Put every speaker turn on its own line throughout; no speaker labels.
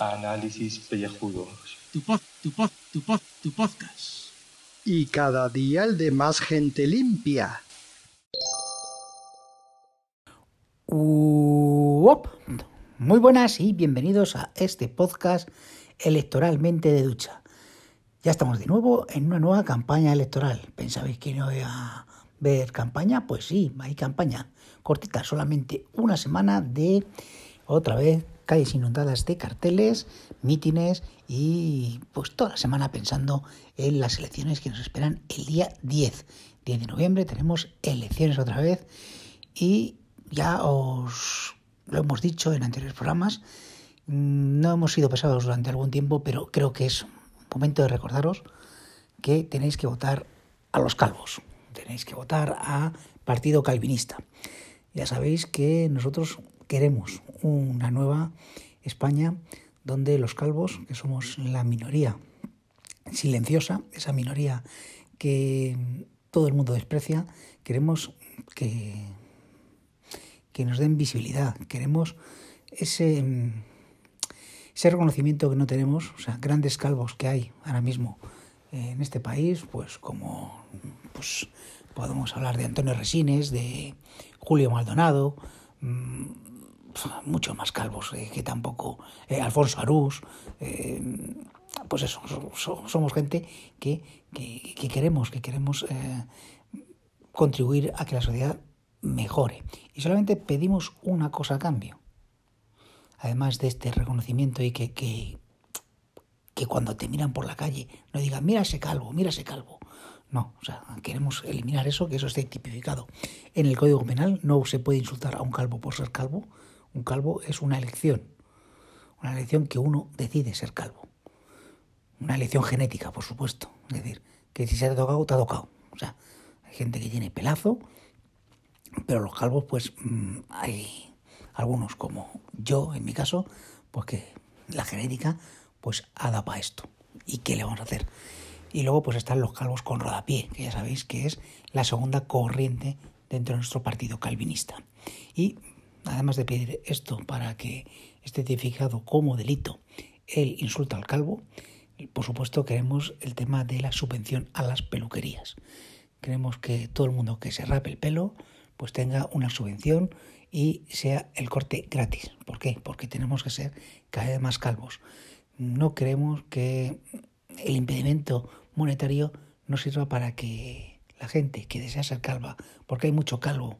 Análisis pellejudos.
Tu pod, tu pod, tu pod, tu podcast.
Y cada día el de más gente limpia.
Uop. Muy buenas y bienvenidos a este podcast electoralmente de ducha. Ya estamos de nuevo en una nueva campaña electoral. ¿Pensabais que no iba a ver campaña? Pues sí, hay campaña. Cortita, solamente una semana de otra vez calles inundadas de carteles, mítines y pues toda la semana pensando en las elecciones que nos esperan el día 10. 10 de noviembre tenemos elecciones otra vez y ya os lo hemos dicho en anteriores programas, mm, no hemos sido pesados durante algún tiempo, pero creo que es momento de recordaros que tenéis que votar a los calvos, tenéis que votar a Partido Calvinista. Ya sabéis que nosotros queremos una nueva España donde los calvos, que somos la minoría silenciosa, esa minoría que todo el mundo desprecia, queremos que, que nos den visibilidad, queremos ese, ese reconocimiento que no tenemos, o sea, grandes calvos que hay ahora mismo en este país, pues como pues, podemos hablar de Antonio Resines, de Julio Maldonado, mmm, mucho más calvos eh, que tampoco eh, Alfonso Arús. Eh, pues eso, so, somos gente que, que, que, queremos, que queremos contribuir a que la sociedad mejore. Y solamente pedimos una cosa a cambio. Además de este reconocimiento y que, que, que cuando te miran por la calle no digan, mira ese calvo, mira ese calvo. No, o sea, queremos eliminar eso, que eso esté tipificado. En el Código Penal no se puede insultar a un calvo por ser calvo, un calvo es una elección, una elección que uno decide ser calvo. Una elección genética, por supuesto. Es decir, que si se ha tocado, te ha tocado. O sea, hay gente que tiene pelazo, pero los calvos, pues mmm, hay algunos como yo, en mi caso, pues que la genética, pues ha dado para esto. ¿Y qué le vamos a hacer? Y luego, pues están los calvos con rodapié, que ya sabéis que es la segunda corriente dentro de nuestro partido calvinista. Y además de pedir esto para que esté tipificado como delito el insulto al calvo, por supuesto queremos el tema de la subvención a las peluquerías. Queremos que todo el mundo que se rape el pelo pues tenga una subvención y sea el corte gratis. ¿Por qué? Porque tenemos que ser cada vez más calvos. No queremos que el impedimento monetario no sirva para que la gente que desea ser calva, porque hay mucho calvo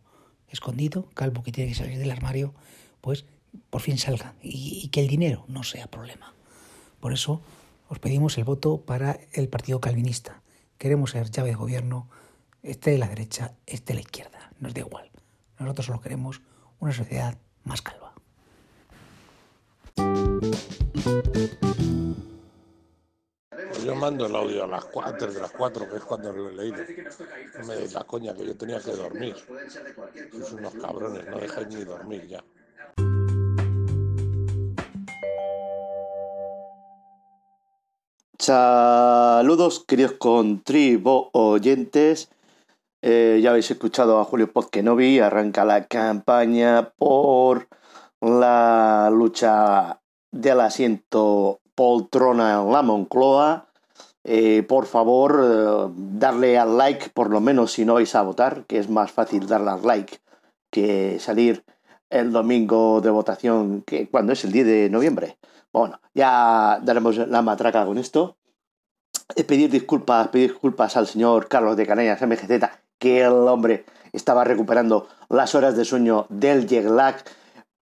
escondido, calvo que tiene que salir del armario, pues por fin salga y, y, que el dinero no sea problema. Por eso os pedimos el voto para el Partido Calvinista. Queremos ser llave de gobierno, esté de la derecha, esté de la izquierda, nos da igual. Nosotros solo queremos una sociedad más calva.
Yo mando el audio a las 4, de las 4, que es cuando lo he leído. No me la coña, que yo tenía que dormir. Sois unos cabrones, no dejáis ni dormir ya.
Saludos, queridos contribo oyentes. Eh, ya habéis escuchado a Julio Podkenovi, arranca la campaña por la lucha del asiento poltrona en la Moncloa. Eh, por favor, eh, darle al like, por lo menos si no vais a votar, que es más fácil darle al like que salir el domingo de votación, que cuando es el 10 de noviembre. Bueno, ya daremos la matraca con esto. Pedir disculpas, pedir disculpas al señor Carlos de Canellas MGZ, que el hombre estaba recuperando las horas de sueño del jet.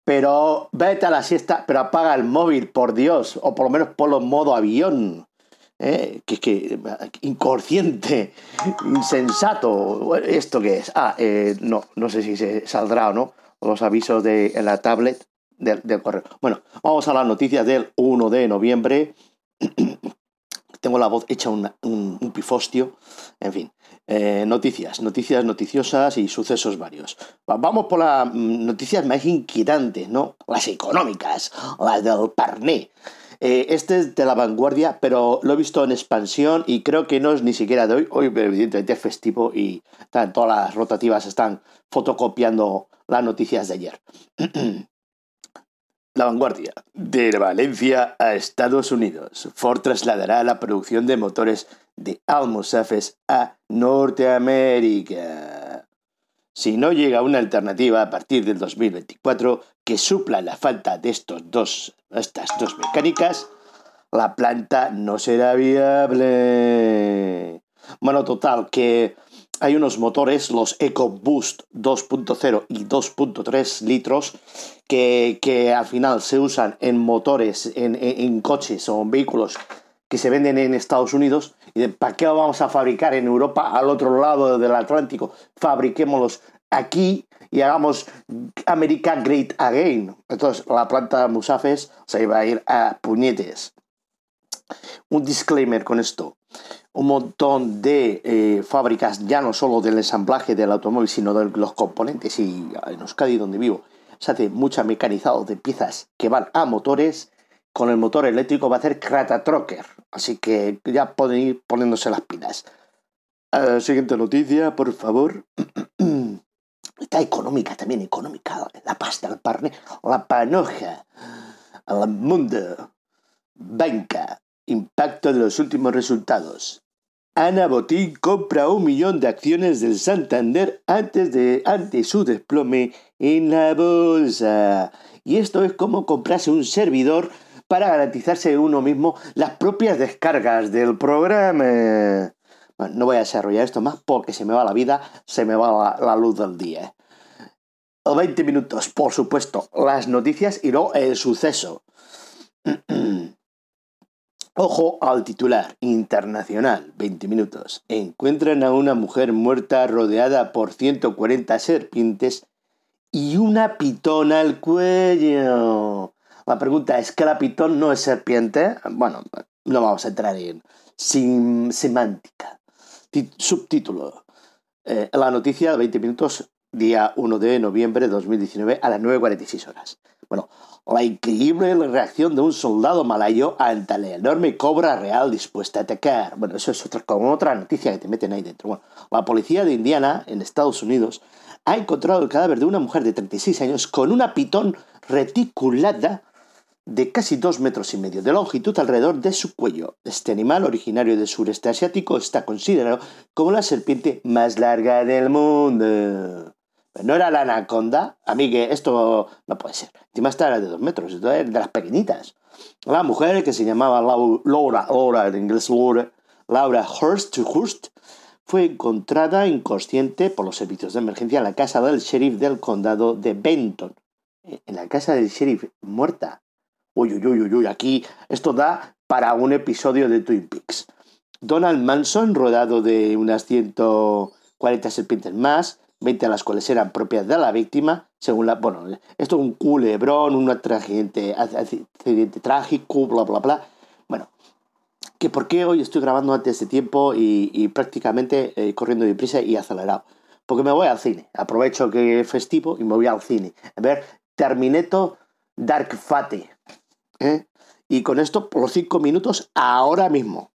Pero vete a la siesta, pero apaga el móvil, por Dios, o por lo menos ponlo en modo avión. ¿Eh? Que, que inconsciente, insensato. ¿Esto qué es? Ah, eh, no, no sé si se saldrá o no. Los avisos de en la tablet del, del correo. Bueno, vamos a las noticias del 1 de noviembre. Tengo la voz hecha un, un, pifostio. En fin, eh, noticias, noticias noticiosas y sucesos varios. Vamos por las noticias más inquietantes, ¿no? Las económicas, las del parné. Eh, este es de la vanguardia, pero lo he visto en expansión y creo que no es ni siquiera de hoy. Hoy, evidentemente, es festivo y todas las rotativas están fotocopiando las noticias de ayer. La vanguardia. De Valencia a Estados Unidos. Ford trasladará la producción de motores de Almosafes a Norteamérica. Si no llega una alternativa a partir del 2024 que supla la falta de estos dos, estas dos mecánicas, la planta no será viable. Bueno, total, que hay unos motores, los EcoBoost 2.0 y 2.3 litros, que, al final se usan en motores, en, coches o en vehículos que se venden en Estados Unidos. ¿Y para qué lo vamos a fabricar en Europa al otro lado del Atlántico? Fabriquémoslos aquí y hagamos America Great Again. Entonces la planta Musafes se va a ir a puñetes. Un disclaimer con esto un montón de eh, fábricas, ya no solo del ensamblaje del automóvil, sino de los componentes. Y en Euskadi, donde vivo, se hace mucha mecanizado de piezas que van a motores. Con el motor eléctrico va a hacer Krata-Trocker. Así que ya pueden ir poniéndose las pilas. Siguiente noticia, por favor. Está económica también, económica. La pasta, el parne, la panoja, el mundo, banca, impacto de los últimos resultados. Ana Botín compra un millón de acciones del Santander antes de ante su desplome en la bolsa. Y esto es como comprarse un servidor para garantizarse uno mismo las propias descargas del programa. No voy a desarrollar esto más porque se me va la vida, se me va la, luz del día. 20 minutos, por supuesto, las noticias y luego el suceso. Ojo al titular internacional, 20 minutos. Encuentran a una mujer muerta rodeada por 140 serpientes y una pitón al cuello. La pregunta es que la pitón no es serpiente. Bueno, no vamos a entrar en semántica. subtítulo. Eh, la noticia, 20 minutos, día 1 de noviembre de 2019 a las 9.46 horas. Bueno, la increíble reacción de un soldado malayo ante la enorme cobra real dispuesta a atacar. Bueno, eso es otra, como otra noticia que te meten ahí dentro. Bueno, la policía de Indiana, en Estados Unidos, ha encontrado el cadáver de una mujer de 36 años con una pitón reticulada de casi dos metros y medio de longitud alrededor de su cuello. Este animal, originario del sureste asiático, está considerado como la serpiente más larga del mundo. No era la anaconda. A mí que esto no puede ser. Encima esta era de dos metros, de las pequeñitas. La mujer que se llamaba Laura, Laura en inglés Laura, Laura Hurst, Hurst, fue encontrada inconsciente por los servicios de emergencia en la casa del sheriff del condado de Benton. En la casa del sheriff, muerta. Uy, uy, uy, uy, aquí esto da para un episodio de Twin Peaks. Donald Manson, rodado de unas 140 serpientes más, 20 a las cuales eran propias de la víctima, según la... Bueno, esto es un culebrón, un accidente, trágico, bla, bla, bla. Bueno, que por qué hoy estoy grabando antes de tiempo y, prácticamente eh, corriendo de prisa y acelerado. Porque me voy al cine. Aprovecho que es festivo y me voy al cine. A ver, Terminator Dark Fate. ¿Eh? Y con esto, por los 5 minutos, ahora mismo.